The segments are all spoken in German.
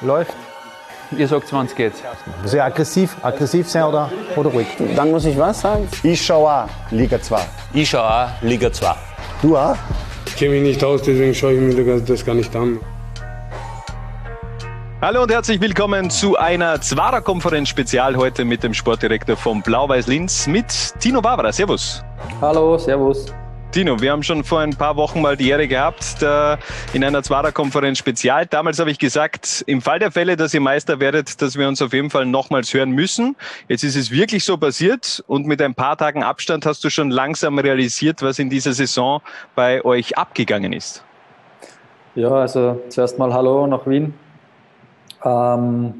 Läuft. Ihr sagt, wann es geht. Muss ich aggressiv, aggressiv sein oder, oder ruhig? Dann muss ich was sagen? Ich schaue auch Liga 2. Ich schaue auch Liga 2. Du auch? Ich kenne mich nicht aus, deswegen schaue ich mir das gar nicht an. Hallo und herzlich willkommen zu einer Zwarer-Konferenz-Spezial heute mit dem Sportdirektor von Blau-Weiß Linz mit Tino Barbara. Servus. Hallo, servus. Tino, wir haben schon vor ein paar Wochen mal die Ehre gehabt, in einer Zwarer-Konferenz Spezial. Damals habe ich gesagt, im Fall der Fälle, dass ihr Meister werdet, dass wir uns auf jeden Fall nochmals hören müssen. Jetzt ist es wirklich so passiert und mit ein paar Tagen Abstand hast du schon langsam realisiert, was in dieser Saison bei euch abgegangen ist. Ja, also zuerst mal Hallo nach Wien. Ähm,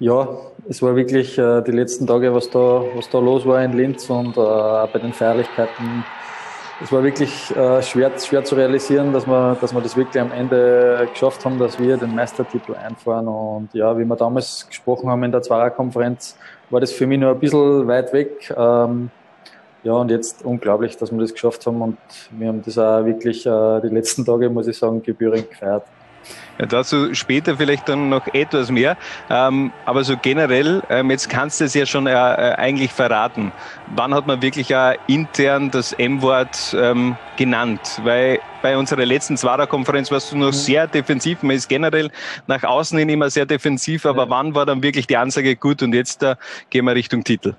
ja, es war wirklich äh, die letzten Tage, was da, was da los war in Linz und äh, bei den Feierlichkeiten es war wirklich äh, schwer, schwer zu realisieren, dass wir, dass wir das wirklich am Ende geschafft haben, dass wir den Meistertitel einfahren. Und ja, wie wir damals gesprochen haben in der Zweierkonferenz, war das für mich nur ein bisschen weit weg. Ähm, ja, und jetzt unglaublich, dass wir das geschafft haben. Und wir haben das auch wirklich äh, die letzten Tage, muss ich sagen, gebührend gefeiert. Ja, dazu später vielleicht dann noch etwas mehr. Ähm, aber so generell, ähm, jetzt kannst du es ja schon äh, äh, eigentlich verraten. Wann hat man wirklich auch intern das M-Wort ähm, genannt? Weil bei unserer letzten Zwarer-Konferenz warst du noch mhm. sehr defensiv. Man ist generell nach außen hin immer sehr defensiv, aber ja. wann war dann wirklich die Ansage gut und jetzt da gehen wir Richtung Titel?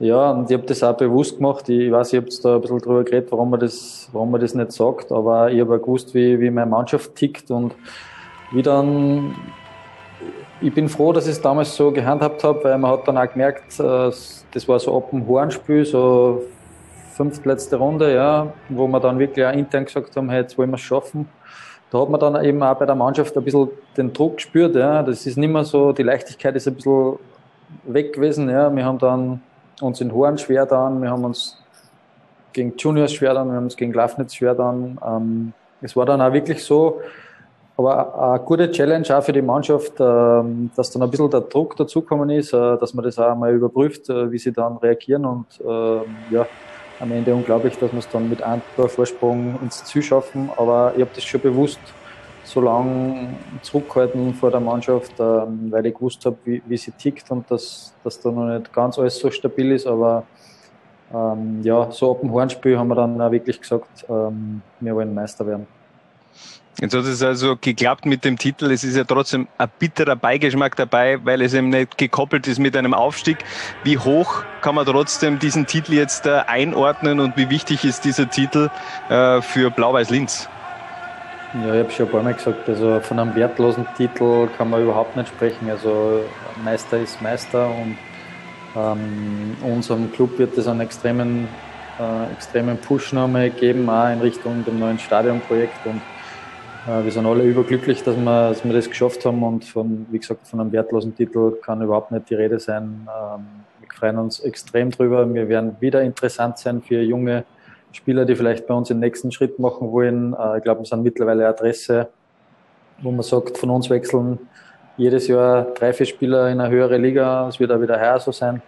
Ja, und ich habe das auch bewusst gemacht. Ich weiß, ich habe da ein bisschen drüber geredet, warum man das, warum man das nicht sagt, aber ich habe auch gewusst, wie, wie meine Mannschaft tickt und wie dann, ich bin froh, dass ich es damals so gehandhabt habe, weil man hat dann auch gemerkt, äh, das war so ab dem Hornspiel, so fünftletzte Runde, ja, wo wir dann wirklich auch intern gesagt haben, hey, jetzt wollen wir es schaffen. Da hat man dann eben auch bei der Mannschaft ein bisschen den Druck gespürt, ja. Das ist nicht mehr so, die Leichtigkeit ist ein bisschen weg gewesen, ja. Wir haben dann uns in Horn schwer dann, wir haben uns gegen Juniors schwer dann, wir haben uns gegen Lafnitz schwer dann. Ähm, es war dann auch wirklich so, aber eine gute Challenge auch für die Mannschaft, ähm, dass dann ein bisschen der Druck dazukommen ist, äh, dass man das auch mal überprüft, äh, wie sie dann reagieren und ähm, ja, am Ende unglaublich, dass wir es dann mit einem Vorsprung ins Ziel schaffen. Aber ich habe das schon bewusst so lange zurückgehalten vor der Mannschaft, ähm, weil ich gewusst habe, wie, wie sie tickt und dass, dass da noch nicht ganz alles so stabil ist. Aber ähm, ja, so ab dem Hornspiel haben wir dann auch wirklich gesagt, ähm, wir wollen Meister werden. Jetzt hat es also geklappt mit dem Titel. Es ist ja trotzdem ein bitterer Beigeschmack dabei, weil es eben nicht gekoppelt ist mit einem Aufstieg. Wie hoch kann man trotzdem diesen Titel jetzt äh, einordnen und wie wichtig ist dieser Titel äh, für Blau-Weiß Linz? Ja, ich habe schon ein paar Mal gesagt, also von einem wertlosen Titel kann man überhaupt nicht sprechen. Also Meister ist Meister und ähm, unserem Club wird es einen extremen, äh, extremen Push nochmal geben, auch in Richtung dem neuen Stadionprojekt. Und äh, wir sind alle überglücklich, dass wir, dass wir das geschafft haben und von, wie gesagt, von einem wertlosen Titel kann überhaupt nicht die Rede sein. Ähm, wir freuen uns extrem drüber. Wir werden wieder interessant sein für junge Spieler, die vielleicht bei uns den nächsten Schritt machen wollen. Äh, ich glaube, wir sind mittlerweile Adresse, wo man sagt, von uns wechseln jedes Jahr drei, vier Spieler in eine höhere Liga. Es wird auch wieder heuer so sein.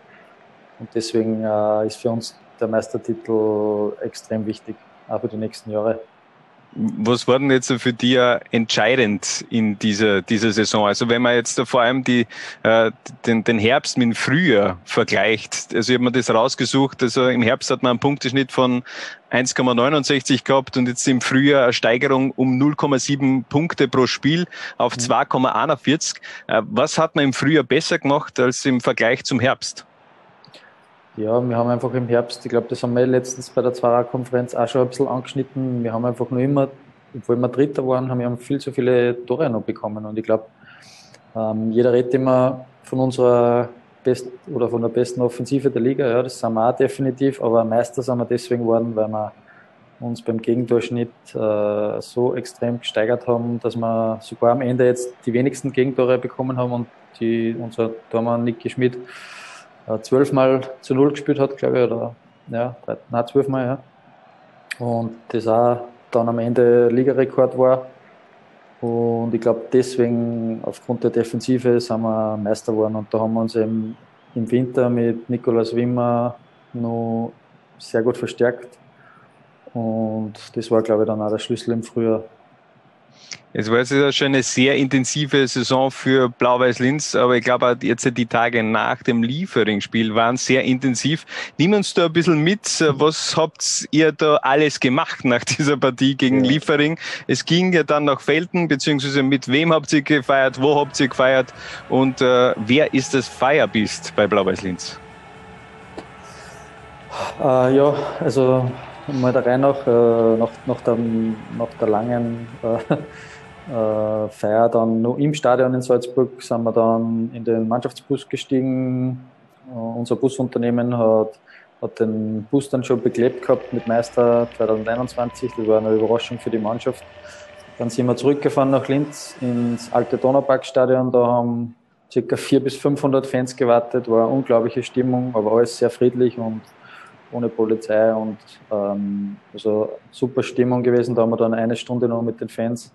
Und deswegen äh, ist für uns der Meistertitel extrem wichtig, auch für die nächsten Jahre. Was war denn jetzt für dich entscheidend in dieser, dieser Saison? Also wenn man jetzt vor allem die, äh, den, den Herbst mit dem Frühjahr vergleicht, also ich habe mir das rausgesucht, also im Herbst hat man einen Punkteschnitt von 1,69 gehabt und jetzt im Frühjahr eine Steigerung um 0,7 Punkte pro Spiel auf 2,41. Mhm. Äh, was hat man im Frühjahr besser gemacht als im Vergleich zum Herbst? Ja, wir haben einfach im Herbst, ich glaube, das haben wir letztens bei der Zwarer-Konferenz auch schon ein bisschen angeschnitten. Wir haben einfach nur immer, obwohl wir Dritter waren, haben wir viel zu viele Tore noch bekommen. Und ich glaube, ähm, jeder redet immer von unserer besten oder von der besten Offensive der Liga. Ja, das sind wir auch definitiv, aber Meister sind wir deswegen geworden, weil wir uns beim Gegendurchschnitt äh, so extrem gesteigert haben, dass wir sogar am Ende jetzt die wenigsten Gegentore bekommen haben und die, unser Tormann Niki Schmidt zwölfmal zu null gespielt hat, glaube ich, oder ja, nein, zwölfmal, ja. Und das auch dann am Ende Ligarekord war. Und ich glaube, deswegen, aufgrund der Defensive, sind wir Meister geworden. Und da haben wir uns eben im Winter mit Nikolaus Wimmer noch sehr gut verstärkt. Und das war, glaube ich, dann auch der Schlüssel im Frühjahr. Es war jetzt schon eine sehr intensive Saison für Blau-Weiß-Linz, aber ich glaube jetzt die Tage nach dem Liefering-Spiel waren sehr intensiv. Nimm uns da ein bisschen mit. Was habt ihr da alles gemacht nach dieser Partie gegen. Liefering? Es ging ja dann nach Felden, beziehungsweise mit wem habt ihr gefeiert, wo habt ihr gefeiert und äh, wer ist das Feierbist bei Blau-Weiß-Linz? Äh, ja, also rein nach, äh, nach, nach, der, nach der langen äh, äh, Feier dann noch im Stadion in Salzburg sind wir dann in den Mannschaftsbus gestiegen. Äh, unser Busunternehmen hat, hat den Bus dann schon beklebt gehabt mit Meister 2021. Das war eine Überraschung für die Mannschaft. Dann sind wir zurückgefahren nach Linz ins alte Donauparkstadion. Da haben ca. 400 bis 500 Fans gewartet. War eine unglaubliche Stimmung, aber alles sehr friedlich und ohne Polizei und ähm, also super Stimmung gewesen. Da haben wir dann eine Stunde noch mit den Fans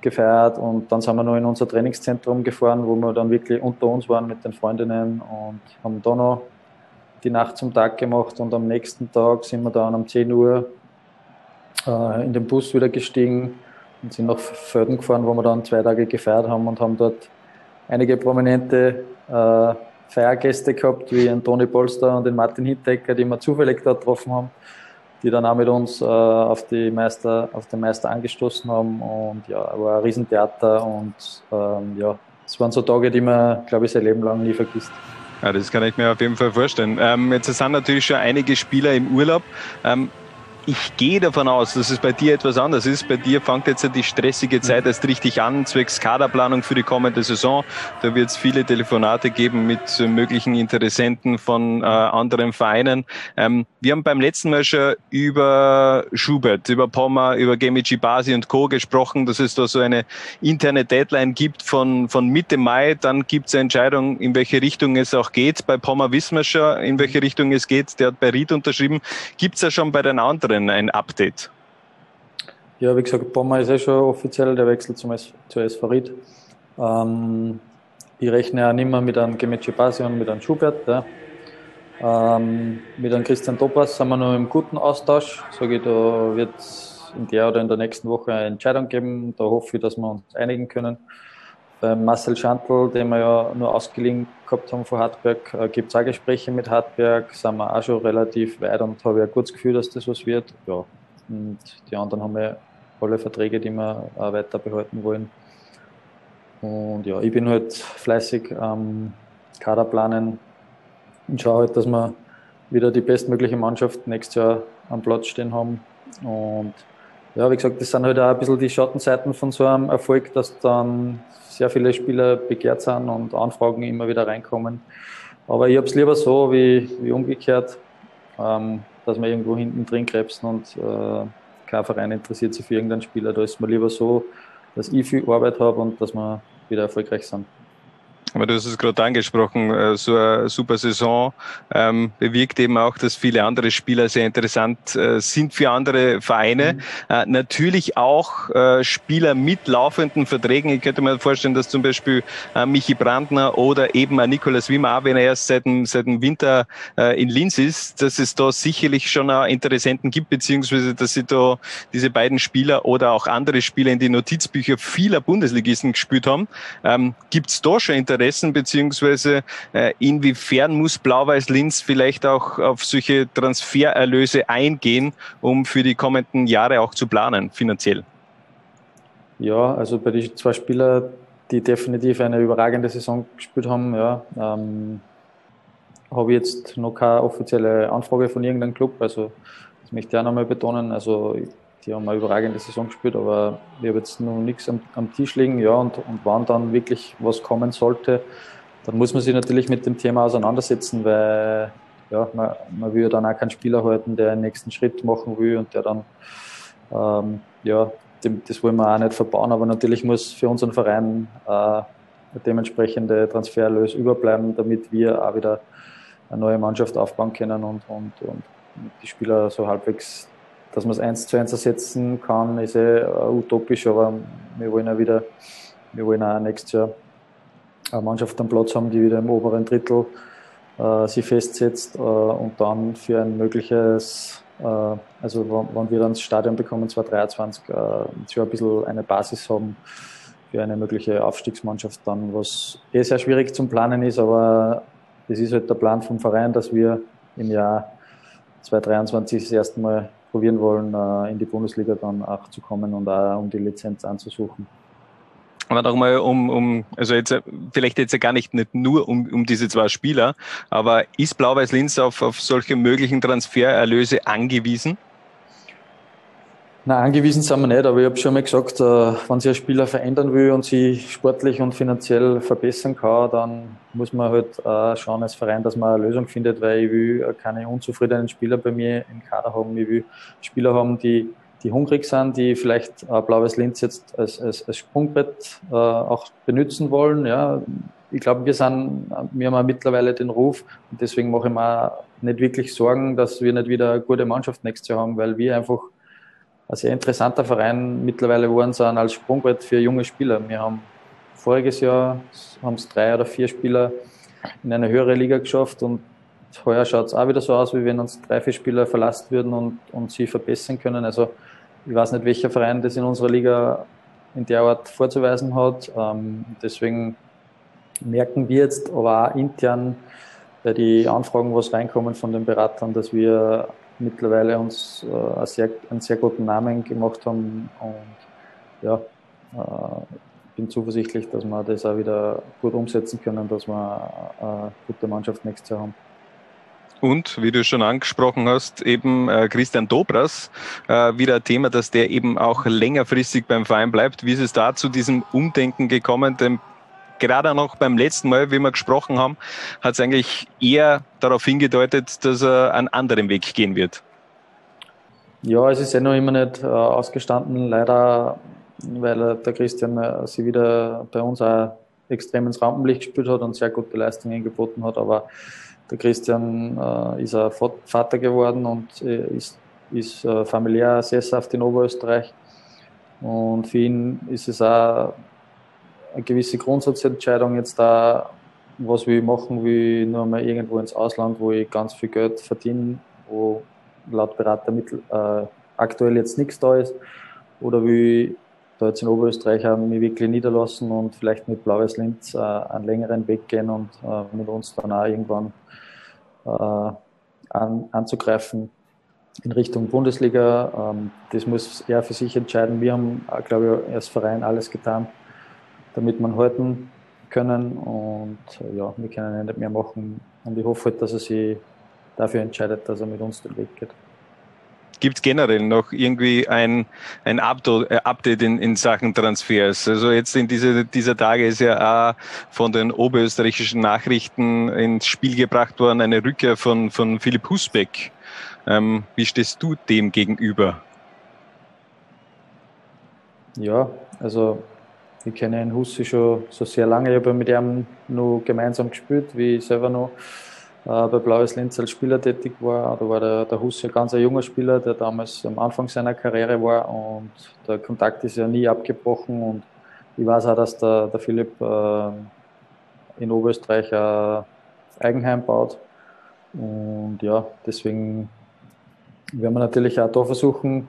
gefeiert und dann sind wir noch in unser Trainingszentrum gefahren, wo wir dann wirklich unter uns waren mit den Freundinnen und haben da noch die Nacht zum Tag gemacht und am nächsten Tag sind wir dann um 10 Uhr äh, in den Bus wieder gestiegen und sind nach Föden gefahren, wo wir dann zwei Tage gefeiert haben und haben dort einige prominente äh, Feiergäste gehabt, wie den Toni Polster und den Martin Hintecker, die wir zufällig dort getroffen haben die dann auch mit uns äh, auf, die Meister, auf den Meister angestoßen haben. Und ja, war ein Riesentheater und ähm, ja, es waren so Tage, die man, glaube ich, sein Leben lang nie vergisst. Ja, das kann ich mir auf jeden Fall vorstellen. Ähm, jetzt sind natürlich schon einige Spieler im Urlaub. Ähm, ich gehe davon aus, dass es bei dir etwas anders ist. Bei dir fängt jetzt die stressige Zeit erst richtig an, zwecks Kaderplanung für die kommende Saison. Da wird es viele Telefonate geben mit möglichen Interessenten von äh, anderen Vereinen. Ähm, wir haben beim letzten Mal schon über Schubert, über Pommer, über Gemici Basi und Co. gesprochen, dass es da so eine interne Deadline gibt von, von Mitte Mai. Dann gibt es eine Entscheidung, in welche Richtung es auch geht. Bei Pommer wissen wir schon, in welche Richtung es geht. Der hat bei Ried unterschrieben. Gibt es ja schon bei den anderen anderen ein Update? Ja, wie gesagt, Bommer ist eh schon offiziell, der Wechsel zum S zu Ried. Ähm, ich rechne auch nicht mehr mit einem Gemetsche und mit einem Schubert. Ja. Ähm, mit einem Christian Topas sind wir noch im guten Austausch. Sage ich, da wird es in der oder in der nächsten Woche eine Entscheidung geben. Da hoffe ich, dass wir uns einigen können. Beim Marcel Schantl, den wir ja nur ausgeliehen gehabt haben von Hartberg, äh, gibt es auch Gespräche mit Hartberg, sind wir auch schon relativ weit und habe ein gutes Gefühl, dass das was wird. Ja. Und die anderen haben ja alle Verträge, die wir auch weiter behalten wollen. Und ja, ich bin halt fleißig am Kader planen und schaue halt, dass wir wieder die bestmögliche Mannschaft nächstes Jahr am Platz stehen haben. Und ja, wie gesagt, das sind halt auch ein bisschen die Schattenseiten von so einem Erfolg, dass dann sehr viele Spieler begehrt sind und Anfragen immer wieder reinkommen. Aber ich habe es lieber so wie, wie umgekehrt, ähm, dass man irgendwo hinten drin krebsen und äh, kein Verein interessiert sich für irgendeinen Spieler. Da ist mir lieber so, dass ich viel Arbeit habe und dass wir wieder erfolgreich sind. Aber du hast es gerade angesprochen, äh, so eine super Saison ähm, bewirkt eben auch, dass viele andere Spieler sehr interessant äh, sind für andere Vereine. Mhm. Äh, natürlich auch äh, Spieler mit laufenden Verträgen. Ich könnte mir vorstellen, dass zum Beispiel äh, Michi Brandner oder eben Nikolaus Wimmer, wenn er erst seit dem, seit dem Winter äh, in Linz ist, dass es da sicherlich schon auch Interessenten gibt, beziehungsweise dass sie da diese beiden Spieler oder auch andere Spieler in die Notizbücher vieler Bundesligisten gespielt haben. Ähm, Gibt es da schon Interesse? Interessen, beziehungsweise äh, inwiefern muss Blau-Weiß-Linz vielleicht auch auf solche Transfererlöse eingehen, um für die kommenden Jahre auch zu planen, finanziell? Ja, also bei den zwei Spielern, die definitiv eine überragende Saison gespielt haben, ja, ähm, habe ich jetzt noch keine offizielle Anfrage von irgendeinem Club. Also das möchte ich auch nochmal betonen. Also die haben eine überragende Saison gespielt, aber ich habe jetzt noch nichts am, am, Tisch liegen. Ja, und, und wann dann wirklich was kommen sollte, dann muss man sich natürlich mit dem Thema auseinandersetzen, weil ja, man, man will dann auch keinen Spieler halten, der einen nächsten Schritt machen will und der dann, ähm, ja, dem, das wollen wir auch nicht verbauen, aber natürlich muss für unseren Verein äh, dementsprechende Transfererlös überbleiben, damit wir auch wieder eine neue Mannschaft aufbauen können und, und, und die Spieler so halbwegs dass man es eins zu eins ersetzen kann, ist eh utopisch, aber wir wollen ja wieder, wir wollen auch nächstes Jahr eine Mannschaft am Platz haben, die wieder im oberen Drittel äh, äh, sich festsetzt äh, und dann für ein mögliches, äh, also wenn wir dann das Stadion bekommen, 2023, äh, schon ein bisschen eine Basis haben für eine mögliche Aufstiegsmannschaft dann, was eh sehr schwierig zum Planen ist, aber das ist halt der Plan vom Verein, dass wir im Jahr 2023 das erste Mal probieren wollen, äh, in die Bundesliga dann auch zu kommen und auch um die Lizenz anzusuchen. Aber nochmal um, um, also jetzt vielleicht jetzt ja gar nicht, nicht nur um, um diese zwei Spieler, aber ist Blau-Weiß Linz auf, auf solche möglichen Transfererlöse angewiesen? Nein, angewiesen sind wir nicht, aber ich habe schon mal gesagt, äh, wenn sich ein Spieler verändern will und sich sportlich und finanziell verbessern kann, dann muss man halt auch schauen als Verein, dass man eine Lösung findet, weil ich will keine unzufriedenen Spieler bei mir im Kader haben. Ich will Spieler haben, die, die hungrig sind, die vielleicht Blaues Linz jetzt als, als, als Sprungbrett äh, auch benutzen wollen. Ja. Ich glaube, wir sind, wir haben mittlerweile den Ruf und deswegen mache ich mir nicht wirklich Sorgen, dass wir nicht wieder eine gute Mannschaft nächstes Jahr haben, weil wir einfach ein sehr interessanter Verein mittlerweile geworden sind als Sprungbrett für junge Spieler. Wir haben voriges Jahr haben drei oder vier Spieler in eine höhere Liga geschafft und heuer schaut es auch wieder so aus, wie wenn uns drei, vier Spieler verlassen würden und, und sie verbessern können. Also ich weiß nicht, welcher Verein das in unserer Liga in der Art vorzuweisen hat. Ähm, deswegen merken wir jetzt aber auch intern bei die Anfragen, was reinkommen von den Beratern, dass wir mittlerweile uns äh, einen, sehr, einen sehr guten Namen gemacht haben und ja, äh, bin zuversichtlich, dass wir das auch wieder gut umsetzen können, dass wir eine gute Mannschaft nächstes Jahr haben. Und wie du schon angesprochen hast, eben äh, Christian Dobras, äh, wieder ein Thema, dass der eben auch längerfristig beim Verein bleibt. Wie ist es da zu diesem Umdenken gekommen? Denn gerade noch beim letzten Mal, wie wir gesprochen haben, hat es eigentlich eher darauf hingedeutet, dass er einen anderen Weg gehen wird. Ja, es ist ja noch immer nicht äh, ausgestanden, leider, weil der Christian äh, sie wieder bei uns auch extrem ins Rampenlicht gespielt hat und sehr gute Leistungen geboten hat. Aber der Christian äh, ist ein Vater geworden und äh, ist, ist äh, familiär sesshaft in Oberösterreich. Und für ihn ist es auch eine gewisse Grundsatzentscheidung jetzt da, was will ich machen, will ich nur mal irgendwo ins Ausland, wo ich ganz viel Geld verdiene, wo laut Beratermittel äh, aktuell jetzt nichts da ist, oder will ich da jetzt in Oberösterreich mich wirklich niederlassen und vielleicht mit Blaues Linz äh, einen längeren Weg gehen und äh, mit uns dann auch irgendwann äh, an, anzugreifen in Richtung Bundesliga. Ähm, das muss er für sich entscheiden. Wir haben, äh, glaube ich, als Verein alles getan, damit man halten können. Und äh, ja, wir können ja nicht mehr machen. Und ich hoffe halt, dass er sich dafür entscheidet, dass er mit uns den Weg geht. Gibt es generell noch irgendwie ein, ein äh, Update in, in Sachen Transfers? Also jetzt in diese, dieser Tage ist ja auch von den oberösterreichischen Nachrichten ins Spiel gebracht worden eine Rückkehr von, von Philipp Husbeck. Ähm, wie stehst du dem gegenüber? Ja, also ich kenne Herrn Hussi schon so sehr lange. Ich habe mit ihm nur gemeinsam gespielt, wie ich selber noch äh, bei Blaues Linz als Spieler tätig war. Da war der, der Hussi ein ganz junger Spieler, der damals am Anfang seiner Karriere war und der Kontakt ist ja nie abgebrochen. Und ich weiß auch, dass der, der Philipp äh, in Oberösterreich ein Eigenheim baut. Und ja, deswegen werden wir natürlich auch da versuchen,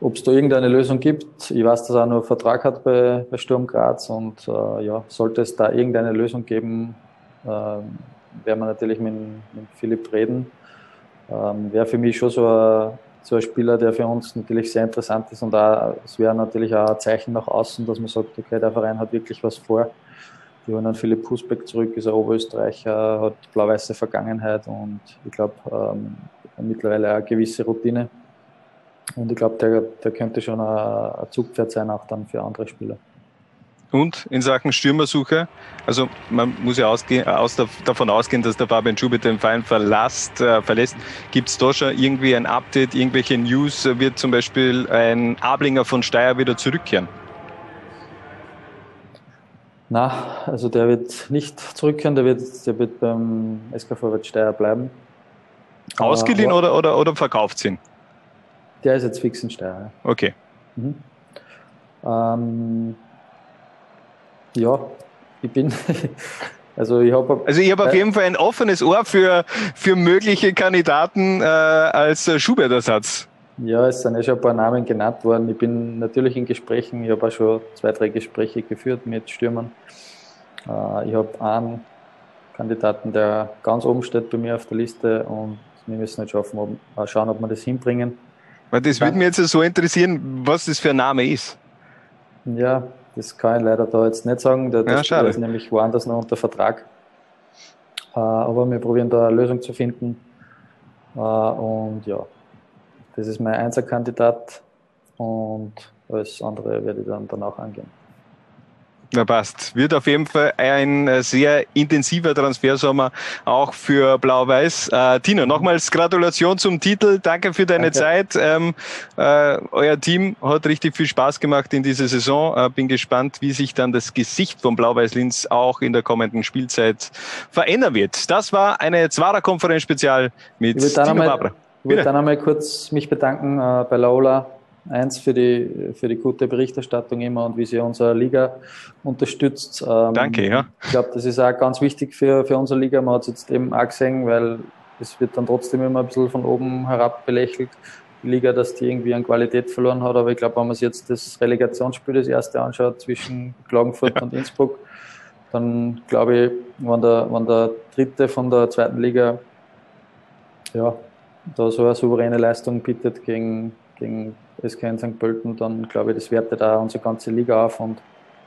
ob es da irgendeine Lösung gibt. Ich weiß, dass er einen Vertrag hat bei, bei Sturm Graz und äh, ja, sollte es da irgendeine Lösung geben, äh, werden wir natürlich mit, mit Philipp reden. Ähm, wäre für mich schon so ein, so ein Spieler, der für uns natürlich sehr interessant ist und auch, es wäre natürlich auch ein Zeichen nach außen, dass man sagt, okay, der Verein hat wirklich was vor. Die holen dann Philipp Husbeck zurück, ist ein Oberösterreicher, hat blau-weiße Vergangenheit und ich glaube ähm, mittlerweile auch eine gewisse Routine. Und ich glaube, der, der könnte schon ein, Zugpferd sein, auch dann für andere Spieler. Und in Sachen Stürmersuche, also man muss ja ausgehen, aus, davon ausgehen, dass der Fabian Schubert den Verein verlässt. Äh, verlässt. Gibt es da schon irgendwie ein Update, irgendwelche News? Wird zum Beispiel ein Ablinger von Steyr wieder zurückkehren? Na, also der wird nicht zurückkehren, der wird, der wird beim SK Vorwärts Steyr bleiben. Ausgeliehen oder, oder, oder verkauft ihn? Der ist jetzt fix in Steyr. Okay. Mhm. Ähm, ja, ich bin, Also ich habe also ich hab auf jeden Fall ein offenes Ohr für, für mögliche Kandidaten äh, als Schubert-Ersatz. Ja, es sind ja schon ein paar Namen genannt worden. Ich bin natürlich in Gesprächen, ich habe auch schon zwei, drei Gespräche geführt mit Stürmern. Äh, ich habe einen Kandidaten, der ganz oben steht bei mir auf der Liste und wir müssen jetzt schaffen, ob, schauen, ob wir das hinbringen. Weil das würde mich jetzt so interessieren, was das für ein Name ist. Ja, das kann ich leider da jetzt nicht sagen. Der, ja, schade. ist nämlich woanders noch unter Vertrag. Äh, aber wir probieren da eine Lösung zu finden. Äh, und ja, das ist mein Einzelkandidat und alles andere werde ich dann danach angehen. Na passt. Wird auf jeden Fall ein äh, sehr intensiver Transfersommer auch für Blau-Weiß. Äh, Tino, nochmals Gratulation zum Titel. Danke für deine Danke. Zeit. Ähm, äh, euer Team hat richtig viel Spaß gemacht in dieser Saison. Äh, bin gespannt, wie sich dann das Gesicht von Blau-Weiß-Linz auch in der kommenden Spielzeit verändern wird. Das war eine Zwarer-Konferenz-Spezial mit Tino Babra. Ich würde dann einmal kurz mich bedanken äh, bei Laola eins für die, für die gute Berichterstattung immer und wie sie unsere Liga unterstützt. Ähm, Danke, ja. Ich glaube, das ist auch ganz wichtig für, für unsere Liga. Man hat es jetzt eben auch gesehen, weil es wird dann trotzdem immer ein bisschen von oben herab belächelt, die Liga, dass die irgendwie an Qualität verloren hat. Aber ich glaube, wenn man sich jetzt das Relegationsspiel, das erste anschaut, zwischen Klagenfurt ja. und Innsbruck, dann glaube ich, wenn der, wenn der Dritte von der zweiten Liga ja, da so eine souveräne Leistung bietet gegen, gegen SK St. Pölten, dann glaube ich, das wertet auch unsere ganze Liga auf und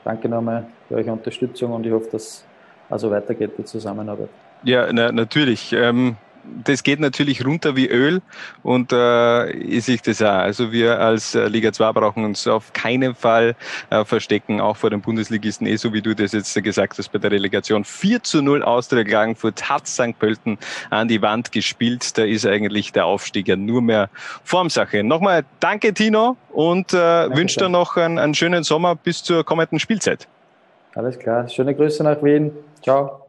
danke nochmal für eure Unterstützung und ich hoffe, dass also weitergeht die Zusammenarbeit. Ja, na, natürlich. Ähm, das geht natürlich runter wie Öl und äh, ist ich das auch. Also wir als äh, Liga 2 brauchen uns auf keinen Fall äh, verstecken, auch vor den Bundesligisten, eh so wie du das jetzt gesagt hast bei der Relegation. 4 zu 0 Austria Klagenfurt hat St. Pölten an die Wand gespielt. Da ist eigentlich der Aufstieg ja nur mehr Formsache. Nochmal danke Tino und äh, wünsche dir noch einen, einen schönen Sommer bis zur kommenden Spielzeit. Alles klar. Schöne Grüße nach Wien. Ciao.